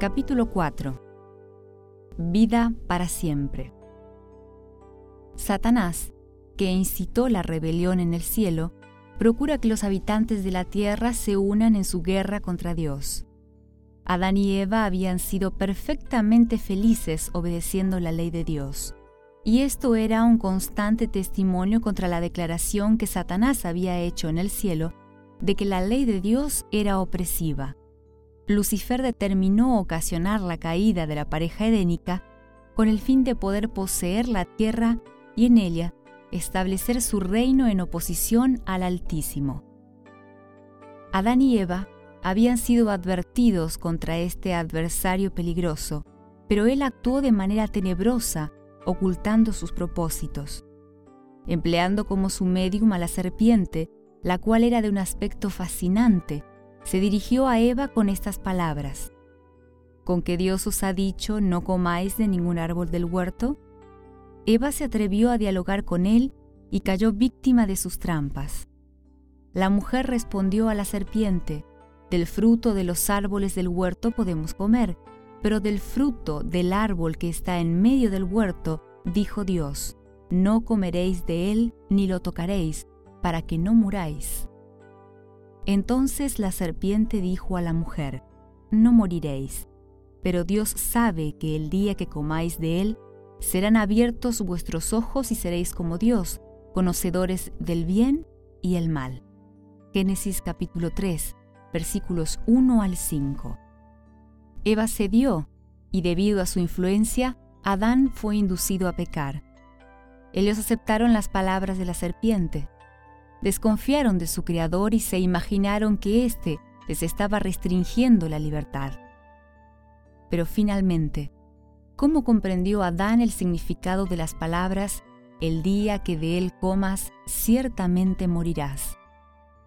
Capítulo 4 Vida para siempre Satanás, que incitó la rebelión en el cielo, procura que los habitantes de la tierra se unan en su guerra contra Dios. Adán y Eva habían sido perfectamente felices obedeciendo la ley de Dios, y esto era un constante testimonio contra la declaración que Satanás había hecho en el cielo de que la ley de Dios era opresiva. Lucifer determinó ocasionar la caída de la pareja edénica con el fin de poder poseer la tierra y en ella establecer su reino en oposición al Altísimo. Adán y Eva habían sido advertidos contra este adversario peligroso, pero él actuó de manera tenebrosa, ocultando sus propósitos. Empleando como su medium a la serpiente, la cual era de un aspecto fascinante, se dirigió a Eva con estas palabras. ¿Con que Dios os ha dicho no comáis de ningún árbol del huerto? Eva se atrevió a dialogar con él y cayó víctima de sus trampas. La mujer respondió a la serpiente, del fruto de los árboles del huerto podemos comer, pero del fruto del árbol que está en medio del huerto, dijo Dios, no comeréis de él ni lo tocaréis, para que no muráis. Entonces la serpiente dijo a la mujer, no moriréis, pero Dios sabe que el día que comáis de él, serán abiertos vuestros ojos y seréis como Dios, conocedores del bien y el mal. Génesis capítulo 3, versículos 1 al 5. Eva cedió y debido a su influencia, Adán fue inducido a pecar. Ellos aceptaron las palabras de la serpiente, desconfiaron de su Creador y se imaginaron que éste les estaba restringiendo la libertad. Pero finalmente, ¿cómo comprendió Adán el significado de las palabras, el día que de él comas, ciertamente morirás?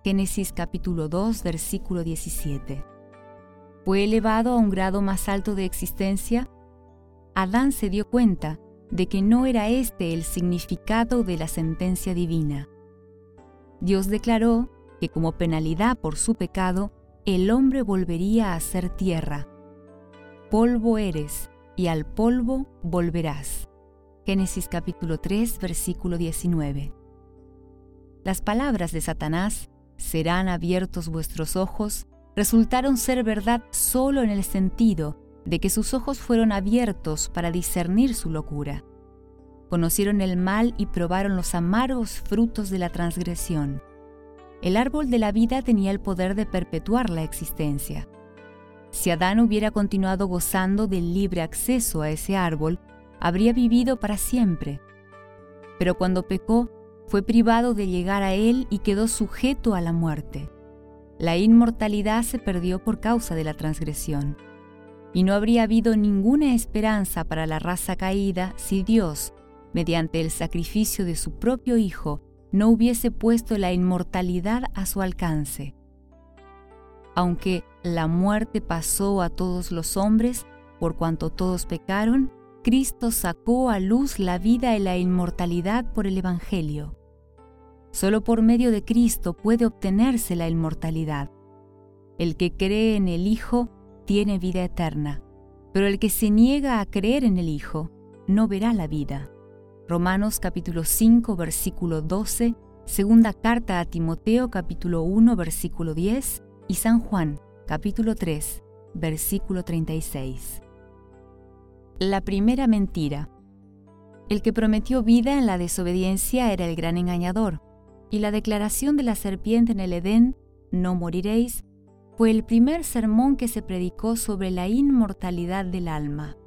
Génesis capítulo 2, versículo 17. ¿Fue elevado a un grado más alto de existencia? Adán se dio cuenta de que no era este el significado de la sentencia divina. Dios declaró que como penalidad por su pecado, el hombre volvería a ser tierra. Polvo eres, y al polvo volverás. Génesis capítulo 3, versículo 19. Las palabras de Satanás serán abiertos vuestros ojos, resultaron ser verdad solo en el sentido de que sus ojos fueron abiertos para discernir su locura. Conocieron el mal y probaron los amargos frutos de la transgresión. El árbol de la vida tenía el poder de perpetuar la existencia. Si Adán hubiera continuado gozando del libre acceso a ese árbol, habría vivido para siempre. Pero cuando pecó, fue privado de llegar a él y quedó sujeto a la muerte. La inmortalidad se perdió por causa de la transgresión. Y no habría habido ninguna esperanza para la raza caída si Dios, mediante el sacrificio de su propio Hijo, no hubiese puesto la inmortalidad a su alcance. Aunque la muerte pasó a todos los hombres, por cuanto todos pecaron, Cristo sacó a luz la vida y la inmortalidad por el Evangelio. Solo por medio de Cristo puede obtenerse la inmortalidad. El que cree en el Hijo tiene vida eterna, pero el que se niega a creer en el Hijo no verá la vida. Romanos capítulo 5 versículo 12, segunda carta a Timoteo capítulo 1 versículo 10 y San Juan capítulo 3 versículo 36. La primera mentira. El que prometió vida en la desobediencia era el gran engañador, y la declaración de la serpiente en el Edén, no moriréis, fue el primer sermón que se predicó sobre la inmortalidad del alma.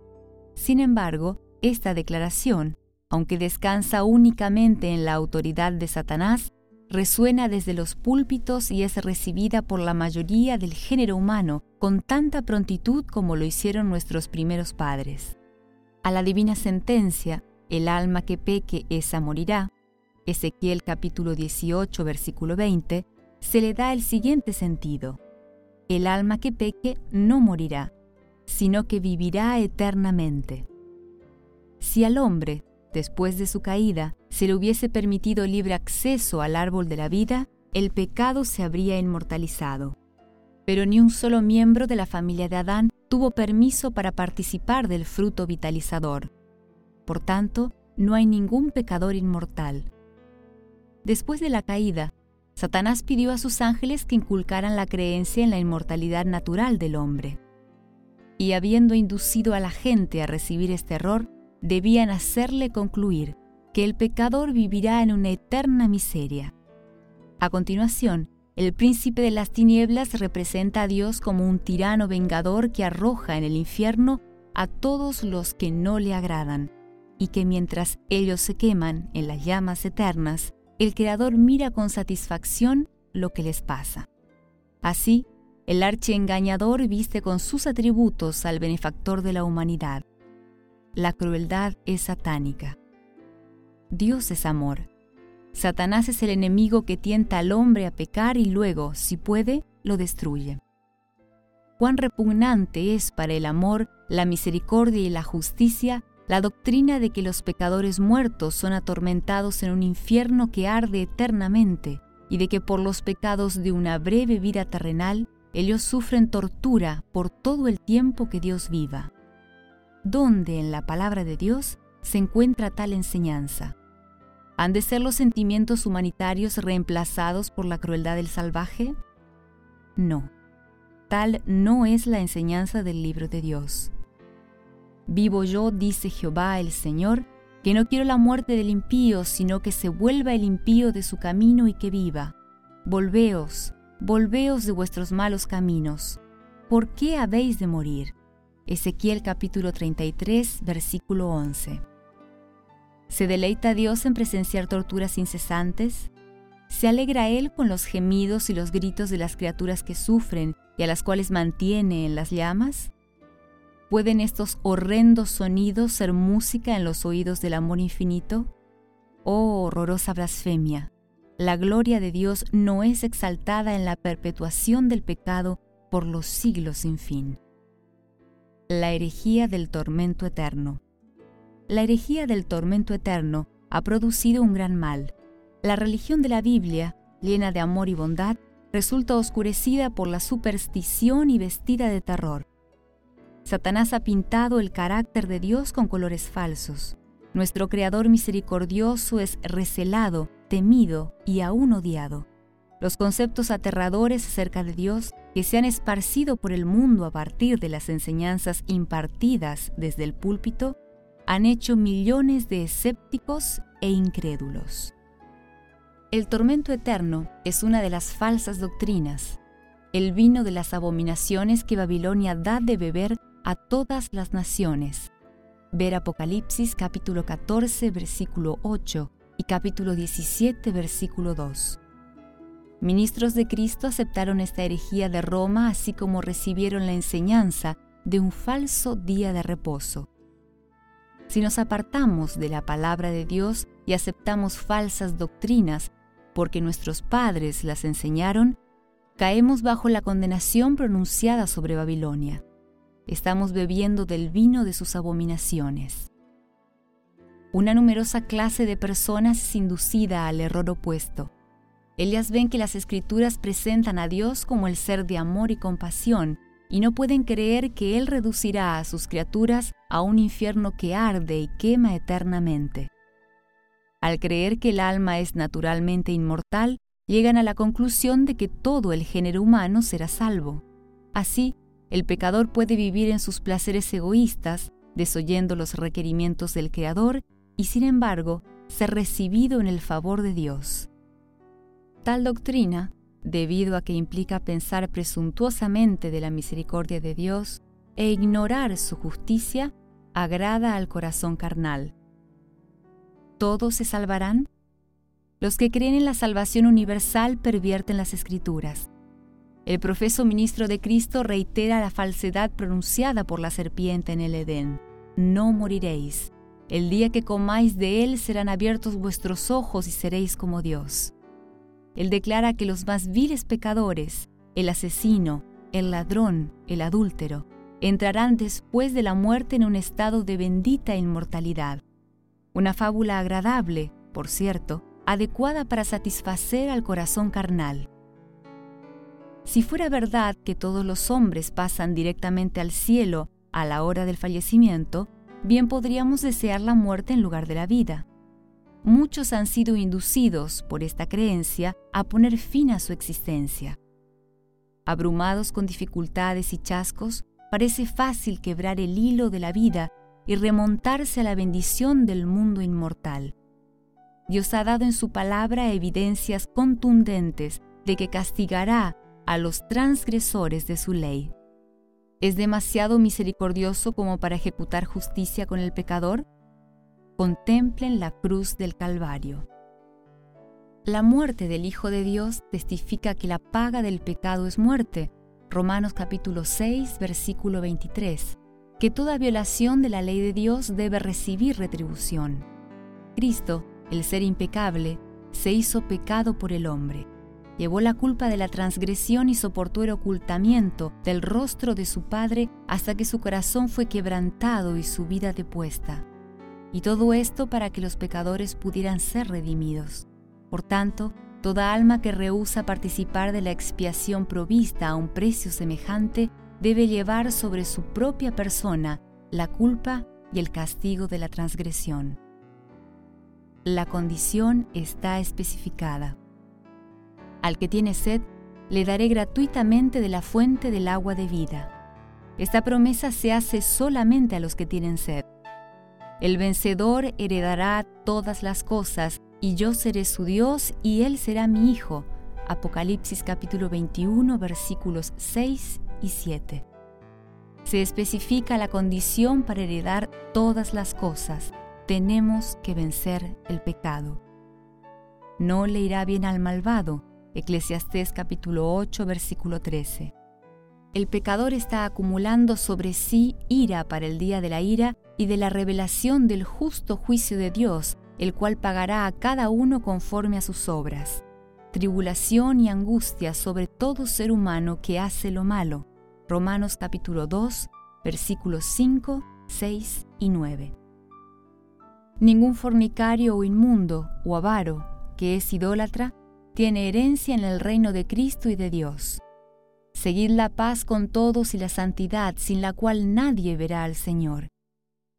Sin embargo, esta declaración, aunque descansa únicamente en la autoridad de Satanás, resuena desde los púlpitos y es recibida por la mayoría del género humano con tanta prontitud como lo hicieron nuestros primeros padres. A la divina sentencia, el alma que peque, esa morirá, Ezequiel capítulo 18, versículo 20, se le da el siguiente sentido. El alma que peque no morirá, sino que vivirá eternamente. Si al hombre, después de su caída, se le hubiese permitido libre acceso al árbol de la vida, el pecado se habría inmortalizado. Pero ni un solo miembro de la familia de Adán tuvo permiso para participar del fruto vitalizador. Por tanto, no hay ningún pecador inmortal. Después de la caída, Satanás pidió a sus ángeles que inculcaran la creencia en la inmortalidad natural del hombre. Y habiendo inducido a la gente a recibir este error, debían hacerle concluir que el pecador vivirá en una eterna miseria. A continuación, el príncipe de las tinieblas representa a Dios como un tirano vengador que arroja en el infierno a todos los que no le agradan, y que mientras ellos se queman en las llamas eternas, el Creador mira con satisfacción lo que les pasa. Así, el archiengañador viste con sus atributos al benefactor de la humanidad. La crueldad es satánica. Dios es amor. Satanás es el enemigo que tienta al hombre a pecar y luego, si puede, lo destruye. Cuán repugnante es para el amor, la misericordia y la justicia la doctrina de que los pecadores muertos son atormentados en un infierno que arde eternamente y de que por los pecados de una breve vida terrenal ellos sufren tortura por todo el tiempo que Dios viva. ¿Dónde en la palabra de Dios se encuentra tal enseñanza? ¿Han de ser los sentimientos humanitarios reemplazados por la crueldad del salvaje? No, tal no es la enseñanza del libro de Dios. Vivo yo, dice Jehová el Señor, que no quiero la muerte del impío, sino que se vuelva el impío de su camino y que viva. Volveos, volveos de vuestros malos caminos. ¿Por qué habéis de morir? Ezequiel capítulo 33, versículo 11. ¿Se deleita Dios en presenciar torturas incesantes? ¿Se alegra Él con los gemidos y los gritos de las criaturas que sufren y a las cuales mantiene en las llamas? ¿Pueden estos horrendos sonidos ser música en los oídos del amor infinito? Oh horrorosa blasfemia. La gloria de Dios no es exaltada en la perpetuación del pecado por los siglos sin fin. La herejía del tormento eterno. La herejía del tormento eterno ha producido un gran mal. La religión de la Biblia, llena de amor y bondad, resulta oscurecida por la superstición y vestida de terror. Satanás ha pintado el carácter de Dios con colores falsos. Nuestro Creador misericordioso es recelado, temido y aún odiado. Los conceptos aterradores acerca de Dios que se han esparcido por el mundo a partir de las enseñanzas impartidas desde el púlpito han hecho millones de escépticos e incrédulos. El tormento eterno es una de las falsas doctrinas, el vino de las abominaciones que Babilonia da de beber a todas las naciones. Ver Apocalipsis capítulo 14 versículo 8 y capítulo 17 versículo 2. Ministros de Cristo aceptaron esta herejía de Roma así como recibieron la enseñanza de un falso día de reposo. Si nos apartamos de la palabra de Dios y aceptamos falsas doctrinas porque nuestros padres las enseñaron, caemos bajo la condenación pronunciada sobre Babilonia estamos bebiendo del vino de sus abominaciones. Una numerosa clase de personas es inducida al error opuesto. Ellas ven que las escrituras presentan a Dios como el ser de amor y compasión, y no pueden creer que Él reducirá a sus criaturas a un infierno que arde y quema eternamente. Al creer que el alma es naturalmente inmortal, llegan a la conclusión de que todo el género humano será salvo. Así, el pecador puede vivir en sus placeres egoístas, desoyendo los requerimientos del Creador y sin embargo ser recibido en el favor de Dios. Tal doctrina, debido a que implica pensar presuntuosamente de la misericordia de Dios e ignorar su justicia, agrada al corazón carnal. ¿Todos se salvarán? Los que creen en la salvación universal pervierten las escrituras el profeso ministro de Cristo reitera la falsedad pronunciada por la serpiente en el Edén. No moriréis. El día que comáis de él serán abiertos vuestros ojos y seréis como Dios. Él declara que los más viles pecadores, el asesino, el ladrón, el adúltero, entrarán después de la muerte en un estado de bendita inmortalidad. Una fábula agradable, por cierto, adecuada para satisfacer al corazón carnal. Si fuera verdad que todos los hombres pasan directamente al cielo a la hora del fallecimiento, bien podríamos desear la muerte en lugar de la vida. Muchos han sido inducidos por esta creencia a poner fin a su existencia. Abrumados con dificultades y chascos, parece fácil quebrar el hilo de la vida y remontarse a la bendición del mundo inmortal. Dios ha dado en su palabra evidencias contundentes de que castigará a los transgresores de su ley. ¿Es demasiado misericordioso como para ejecutar justicia con el pecador? Contemplen la cruz del Calvario. La muerte del Hijo de Dios testifica que la paga del pecado es muerte. Romanos capítulo 6, versículo 23. Que toda violación de la ley de Dios debe recibir retribución. Cristo, el ser impecable, se hizo pecado por el hombre llevó la culpa de la transgresión y soportó el ocultamiento del rostro de su Padre hasta que su corazón fue quebrantado y su vida depuesta. Y todo esto para que los pecadores pudieran ser redimidos. Por tanto, toda alma que rehúsa participar de la expiación provista a un precio semejante debe llevar sobre su propia persona la culpa y el castigo de la transgresión. La condición está especificada. Al que tiene sed, le daré gratuitamente de la fuente del agua de vida. Esta promesa se hace solamente a los que tienen sed. El vencedor heredará todas las cosas, y yo seré su Dios, y él será mi hijo. Apocalipsis capítulo 21 versículos 6 y 7. Se especifica la condición para heredar todas las cosas. Tenemos que vencer el pecado. No le irá bien al malvado, Eclesiastés capítulo 8, versículo 13. El pecador está acumulando sobre sí ira para el día de la ira y de la revelación del justo juicio de Dios, el cual pagará a cada uno conforme a sus obras. Tribulación y angustia sobre todo ser humano que hace lo malo. Romanos capítulo 2, versículos 5, 6 y 9. Ningún fornicario o inmundo o avaro que es idólatra tiene herencia en el reino de Cristo y de Dios. Seguid la paz con todos y la santidad, sin la cual nadie verá al Señor.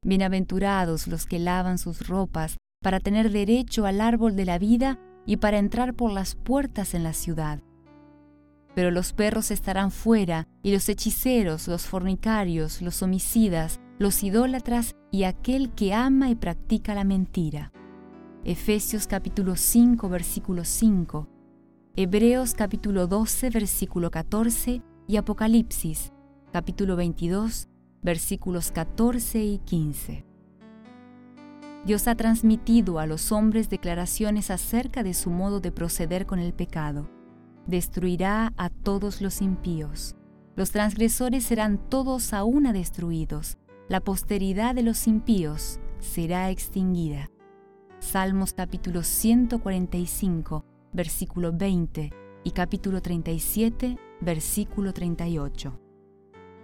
Bienaventurados los que lavan sus ropas para tener derecho al árbol de la vida y para entrar por las puertas en la ciudad. Pero los perros estarán fuera, y los hechiceros, los fornicarios, los homicidas, los idólatras y aquel que ama y practica la mentira. Efesios capítulo 5 versículo 5, Hebreos capítulo 12 versículo 14 y Apocalipsis capítulo 22 versículos 14 y 15. Dios ha transmitido a los hombres declaraciones acerca de su modo de proceder con el pecado. Destruirá a todos los impíos. Los transgresores serán todos a una destruidos. La posteridad de los impíos será extinguida. Salmos capítulo 145, versículo 20 y capítulo 37, versículo 38.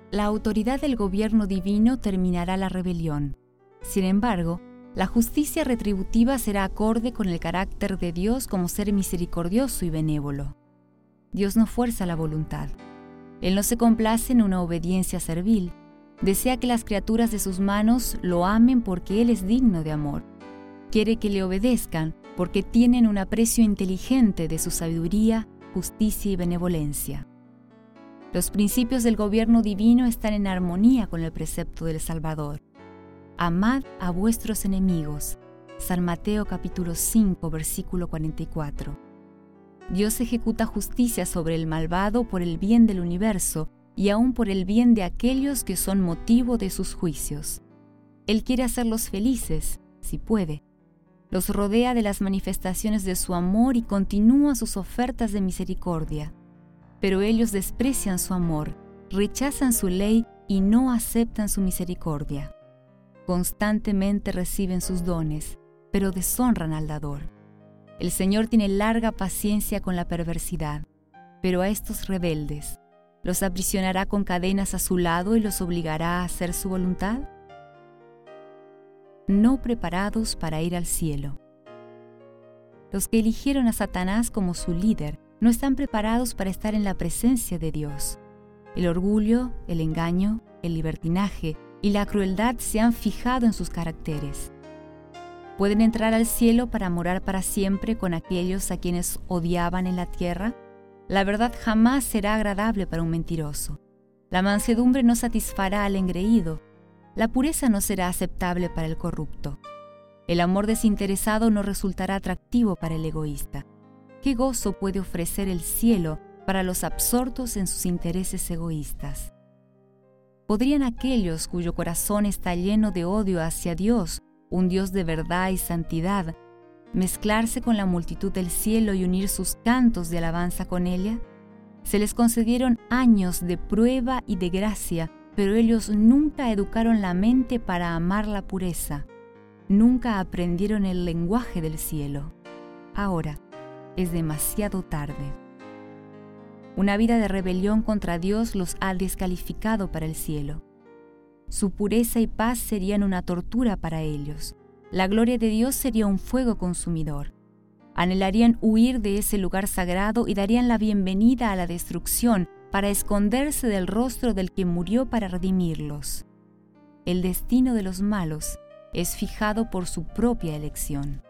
La autoridad del gobierno divino terminará la rebelión. Sin embargo, la justicia retributiva será acorde con el carácter de Dios como ser misericordioso y benévolo. Dios no fuerza la voluntad. Él no se complace en una obediencia servil. Desea que las criaturas de sus manos lo amen porque Él es digno de amor quiere que le obedezcan porque tienen un aprecio inteligente de su sabiduría, justicia y benevolencia. Los principios del gobierno divino están en armonía con el precepto del Salvador. Amad a vuestros enemigos. San Mateo capítulo 5 versículo 44. Dios ejecuta justicia sobre el malvado por el bien del universo y aún por el bien de aquellos que son motivo de sus juicios. Él quiere hacerlos felices, si puede, los rodea de las manifestaciones de su amor y continúa sus ofertas de misericordia. Pero ellos desprecian su amor, rechazan su ley y no aceptan su misericordia. Constantemente reciben sus dones, pero deshonran al dador. El Señor tiene larga paciencia con la perversidad, pero a estos rebeldes, ¿los aprisionará con cadenas a su lado y los obligará a hacer su voluntad? No preparados para ir al cielo. Los que eligieron a Satanás como su líder no están preparados para estar en la presencia de Dios. El orgullo, el engaño, el libertinaje y la crueldad se han fijado en sus caracteres. ¿Pueden entrar al cielo para morar para siempre con aquellos a quienes odiaban en la tierra? La verdad jamás será agradable para un mentiroso. La mansedumbre no satisfará al engreído. La pureza no será aceptable para el corrupto. El amor desinteresado no resultará atractivo para el egoísta. ¿Qué gozo puede ofrecer el cielo para los absortos en sus intereses egoístas? ¿Podrían aquellos cuyo corazón está lleno de odio hacia Dios, un Dios de verdad y santidad, mezclarse con la multitud del cielo y unir sus cantos de alabanza con ella? Se les concedieron años de prueba y de gracia, pero ellos nunca educaron la mente para amar la pureza, nunca aprendieron el lenguaje del cielo. Ahora, es demasiado tarde. Una vida de rebelión contra Dios los ha descalificado para el cielo. Su pureza y paz serían una tortura para ellos. La gloria de Dios sería un fuego consumidor. Anhelarían huir de ese lugar sagrado y darían la bienvenida a la destrucción para esconderse del rostro del que murió para redimirlos. El destino de los malos es fijado por su propia elección.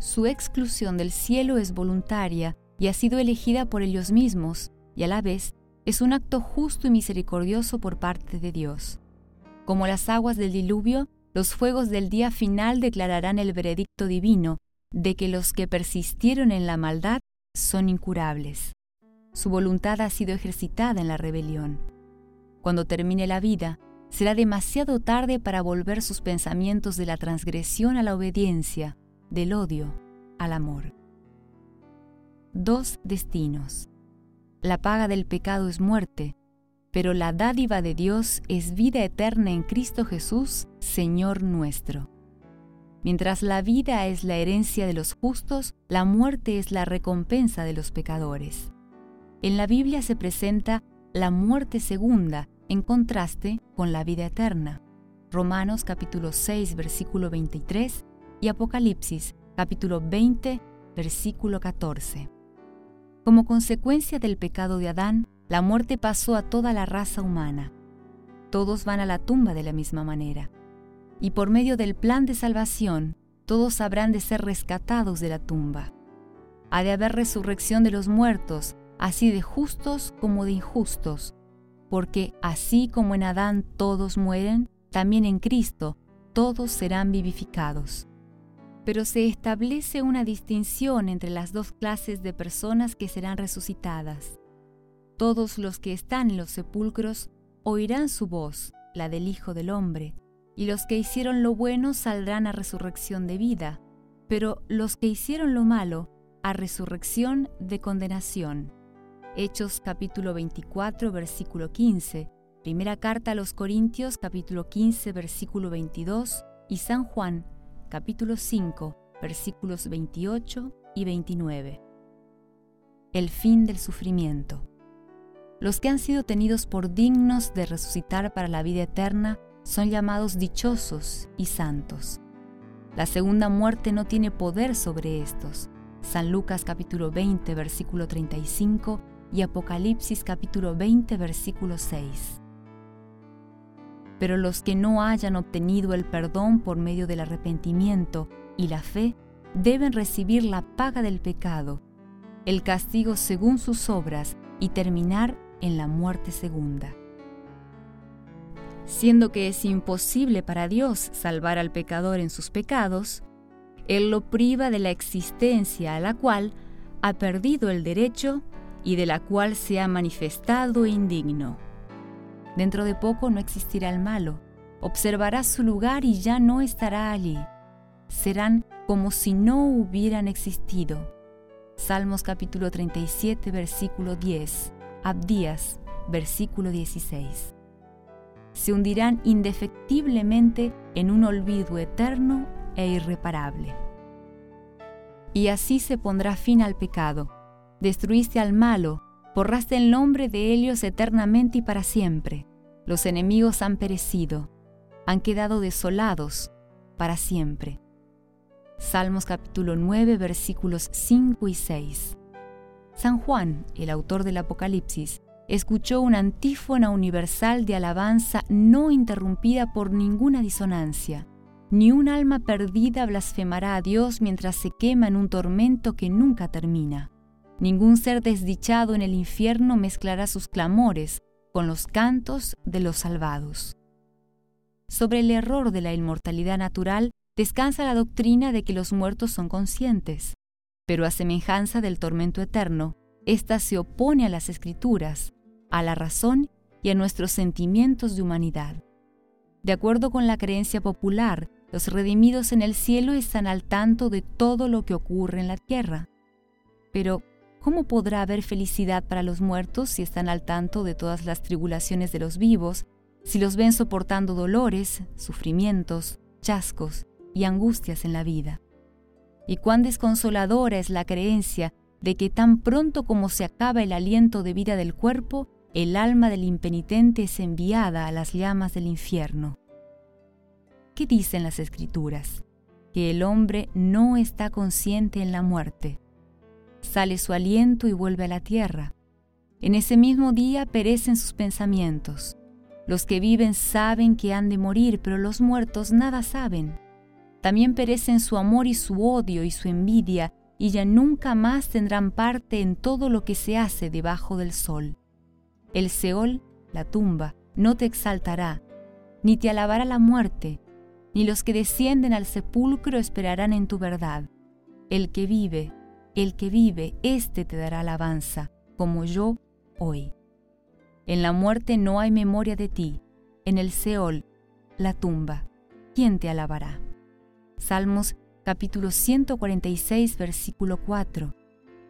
Su exclusión del cielo es voluntaria y ha sido elegida por ellos mismos, y a la vez es un acto justo y misericordioso por parte de Dios. Como las aguas del diluvio, los fuegos del día final declararán el veredicto divino de que los que persistieron en la maldad son incurables. Su voluntad ha sido ejercitada en la rebelión. Cuando termine la vida, será demasiado tarde para volver sus pensamientos de la transgresión a la obediencia, del odio al amor. Dos destinos. La paga del pecado es muerte, pero la dádiva de Dios es vida eterna en Cristo Jesús, Señor nuestro. Mientras la vida es la herencia de los justos, la muerte es la recompensa de los pecadores. En la Biblia se presenta la muerte segunda en contraste con la vida eterna. Romanos capítulo 6 versículo 23 y Apocalipsis capítulo 20, versículo 14. Como consecuencia del pecado de Adán, la muerte pasó a toda la raza humana. Todos van a la tumba de la misma manera. Y por medio del plan de salvación, todos habrán de ser rescatados de la tumba. Ha de haber resurrección de los muertos, así de justos como de injustos, porque así como en Adán todos mueren, también en Cristo todos serán vivificados pero se establece una distinción entre las dos clases de personas que serán resucitadas. Todos los que están en los sepulcros oirán su voz, la del Hijo del Hombre, y los que hicieron lo bueno saldrán a resurrección de vida, pero los que hicieron lo malo a resurrección de condenación. Hechos capítulo 24 versículo 15, primera carta a los Corintios capítulo 15 versículo 22 y San Juan capítulo 5, versículos 28 y 29. El fin del sufrimiento. Los que han sido tenidos por dignos de resucitar para la vida eterna son llamados dichosos y santos. La segunda muerte no tiene poder sobre estos. San Lucas capítulo 20 versículo 35 y Apocalipsis capítulo 20 versículo 6 pero los que no hayan obtenido el perdón por medio del arrepentimiento y la fe deben recibir la paga del pecado, el castigo según sus obras y terminar en la muerte segunda. Siendo que es imposible para Dios salvar al pecador en sus pecados, Él lo priva de la existencia a la cual ha perdido el derecho y de la cual se ha manifestado indigno. Dentro de poco no existirá el malo. Observará su lugar y ya no estará allí. Serán como si no hubieran existido. Salmos capítulo 37, versículo 10. Abdías, versículo 16. Se hundirán indefectiblemente en un olvido eterno e irreparable. Y así se pondrá fin al pecado. Destruiste al malo, borraste el nombre de ellos eternamente y para siempre. Los enemigos han perecido, han quedado desolados para siempre. Salmos capítulo 9 versículos 5 y 6. San Juan, el autor del Apocalipsis, escuchó una antífona universal de alabanza no interrumpida por ninguna disonancia. Ni un alma perdida blasfemará a Dios mientras se quema en un tormento que nunca termina. Ningún ser desdichado en el infierno mezclará sus clamores con los cantos de los salvados. Sobre el error de la inmortalidad natural descansa la doctrina de que los muertos son conscientes, pero a semejanza del tormento eterno, ésta se opone a las escrituras, a la razón y a nuestros sentimientos de humanidad. De acuerdo con la creencia popular, los redimidos en el cielo están al tanto de todo lo que ocurre en la tierra. Pero, ¿cómo podrá haber felicidad para los muertos si están al tanto de todas las tribulaciones de los vivos, si los ven soportando dolores, sufrimientos, chascos y angustias en la vida? Y cuán desconsoladora es la creencia de que tan pronto como se acaba el aliento de vida del cuerpo, el alma del impenitente es enviada a las llamas del infierno. ¿Qué dicen las escrituras? Que el hombre no está consciente en la muerte. Sale su aliento y vuelve a la tierra. En ese mismo día perecen sus pensamientos. Los que viven saben que han de morir, pero los muertos nada saben. También perecen su amor y su odio y su envidia, y ya nunca más tendrán parte en todo lo que se hace debajo del sol. El Seol, la tumba, no te exaltará, ni te alabará la muerte, ni los que descienden al sepulcro esperarán en tu verdad. El que vive, el que vive, éste te dará alabanza, como yo hoy. En la muerte no hay memoria de ti, en el Seol, la tumba, ¿quién te alabará? Salmos capítulo 146, versículo 4.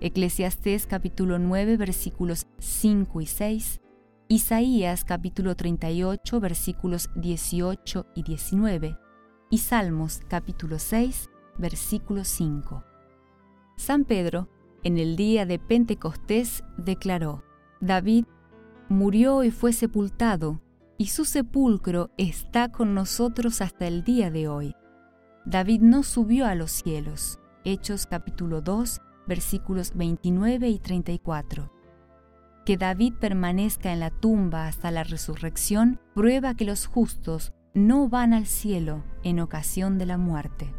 Eclesiastés capítulo 9 versículos 5 y 6, Isaías capítulo 38 versículos 18 y 19 y Salmos capítulo 6 versículo 5. San Pedro, en el día de Pentecostés, declaró, David murió y fue sepultado, y su sepulcro está con nosotros hasta el día de hoy. David no subió a los cielos. Hechos capítulo 2 versículos 29 y 34. Que David permanezca en la tumba hasta la resurrección prueba que los justos no van al cielo en ocasión de la muerte.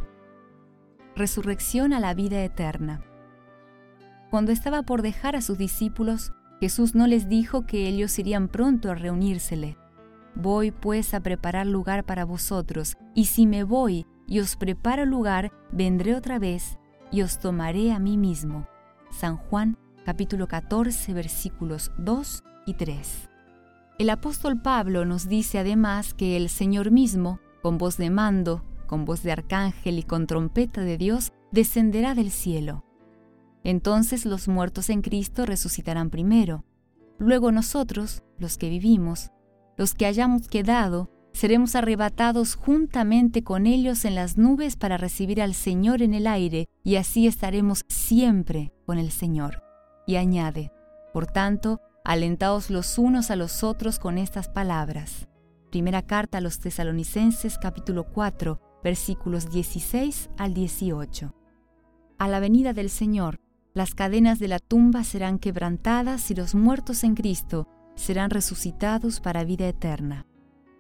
Resurrección a la vida eterna. Cuando estaba por dejar a sus discípulos, Jesús no les dijo que ellos irían pronto a reunírsele. Voy pues a preparar lugar para vosotros, y si me voy y os preparo lugar, vendré otra vez y os tomaré a mí mismo. San Juan capítulo 14 versículos 2 y 3. El apóstol Pablo nos dice además que el Señor mismo, con voz de mando, con voz de arcángel y con trompeta de Dios, descenderá del cielo. Entonces los muertos en Cristo resucitarán primero. Luego nosotros, los que vivimos, los que hayamos quedado, seremos arrebatados juntamente con ellos en las nubes para recibir al Señor en el aire, y así estaremos siempre con el Señor. Y añade, por tanto, alentaos los unos a los otros con estas palabras. Primera carta a los tesalonicenses capítulo 4 versículos 16 al 18. A la venida del Señor, las cadenas de la tumba serán quebrantadas y los muertos en Cristo serán resucitados para vida eterna.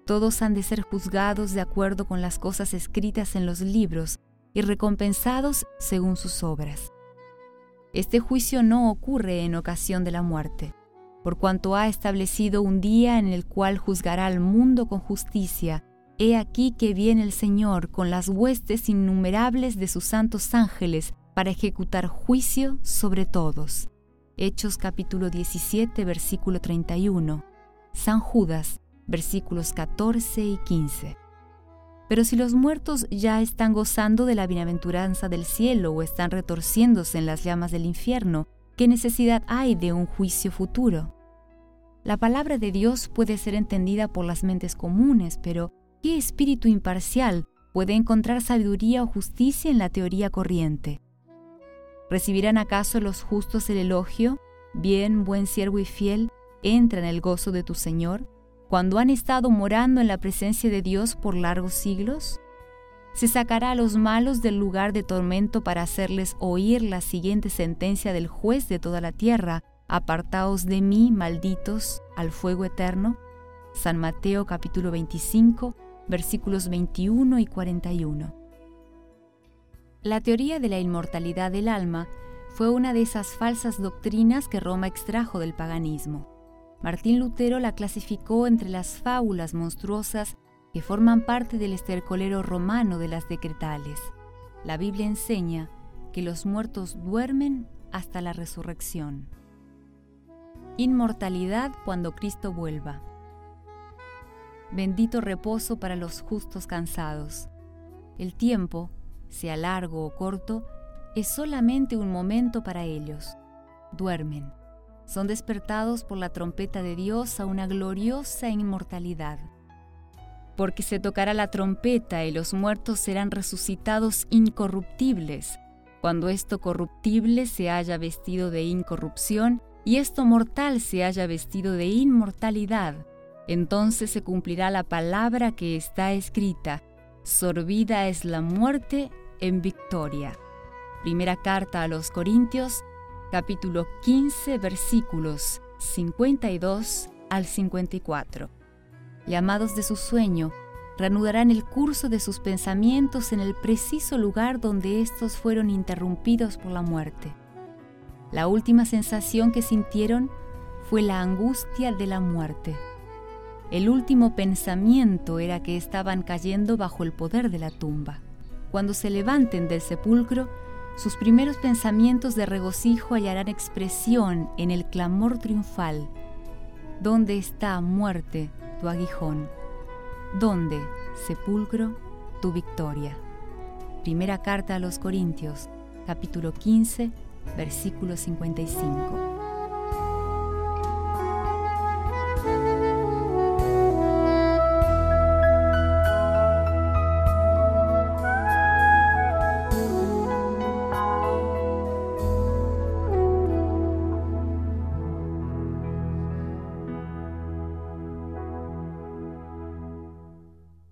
Todos han de ser juzgados de acuerdo con las cosas escritas en los libros y recompensados según sus obras. Este juicio no ocurre en ocasión de la muerte, por cuanto ha establecido un día en el cual juzgará al mundo con justicia. He aquí que viene el Señor con las huestes innumerables de sus santos ángeles para ejecutar juicio sobre todos. Hechos capítulo 17 versículo 31. San Judas versículos 14 y 15. Pero si los muertos ya están gozando de la bienaventuranza del cielo o están retorciéndose en las llamas del infierno, ¿qué necesidad hay de un juicio futuro? La palabra de Dios puede ser entendida por las mentes comunes, pero ¿qué espíritu imparcial puede encontrar sabiduría o justicia en la teoría corriente? ¿Recibirán acaso los justos el elogio? Bien, buen siervo y fiel, entra en el gozo de tu Señor cuando han estado morando en la presencia de Dios por largos siglos? se sacará a los malos del lugar de tormento para hacerles oír la siguiente sentencia del juez de toda la tierra, apartaos de mí, malditos, al fuego eterno. San Mateo capítulo 25, versículos 21 y 41. La teoría de la inmortalidad del alma fue una de esas falsas doctrinas que Roma extrajo del paganismo. Martín Lutero la clasificó entre las fábulas monstruosas que forman parte del estercolero romano de las decretales. La Biblia enseña que los muertos duermen hasta la resurrección. Inmortalidad cuando Cristo vuelva. Bendito reposo para los justos cansados. El tiempo, sea largo o corto, es solamente un momento para ellos. Duermen. Son despertados por la trompeta de Dios a una gloriosa inmortalidad porque se tocará la trompeta y los muertos serán resucitados incorruptibles, cuando esto corruptible se haya vestido de incorrupción y esto mortal se haya vestido de inmortalidad. Entonces se cumplirá la palabra que está escrita, sorbida es la muerte en victoria. Primera carta a los Corintios, capítulo 15, versículos 52 al 54 llamados de su sueño, reanudarán el curso de sus pensamientos en el preciso lugar donde éstos fueron interrumpidos por la muerte. La última sensación que sintieron fue la angustia de la muerte. El último pensamiento era que estaban cayendo bajo el poder de la tumba. Cuando se levanten del sepulcro, sus primeros pensamientos de regocijo hallarán expresión en el clamor triunfal. ¿Dónde está muerte? tu aguijón, donde, sepulcro, tu victoria. Primera carta a los Corintios, capítulo 15, versículo 55.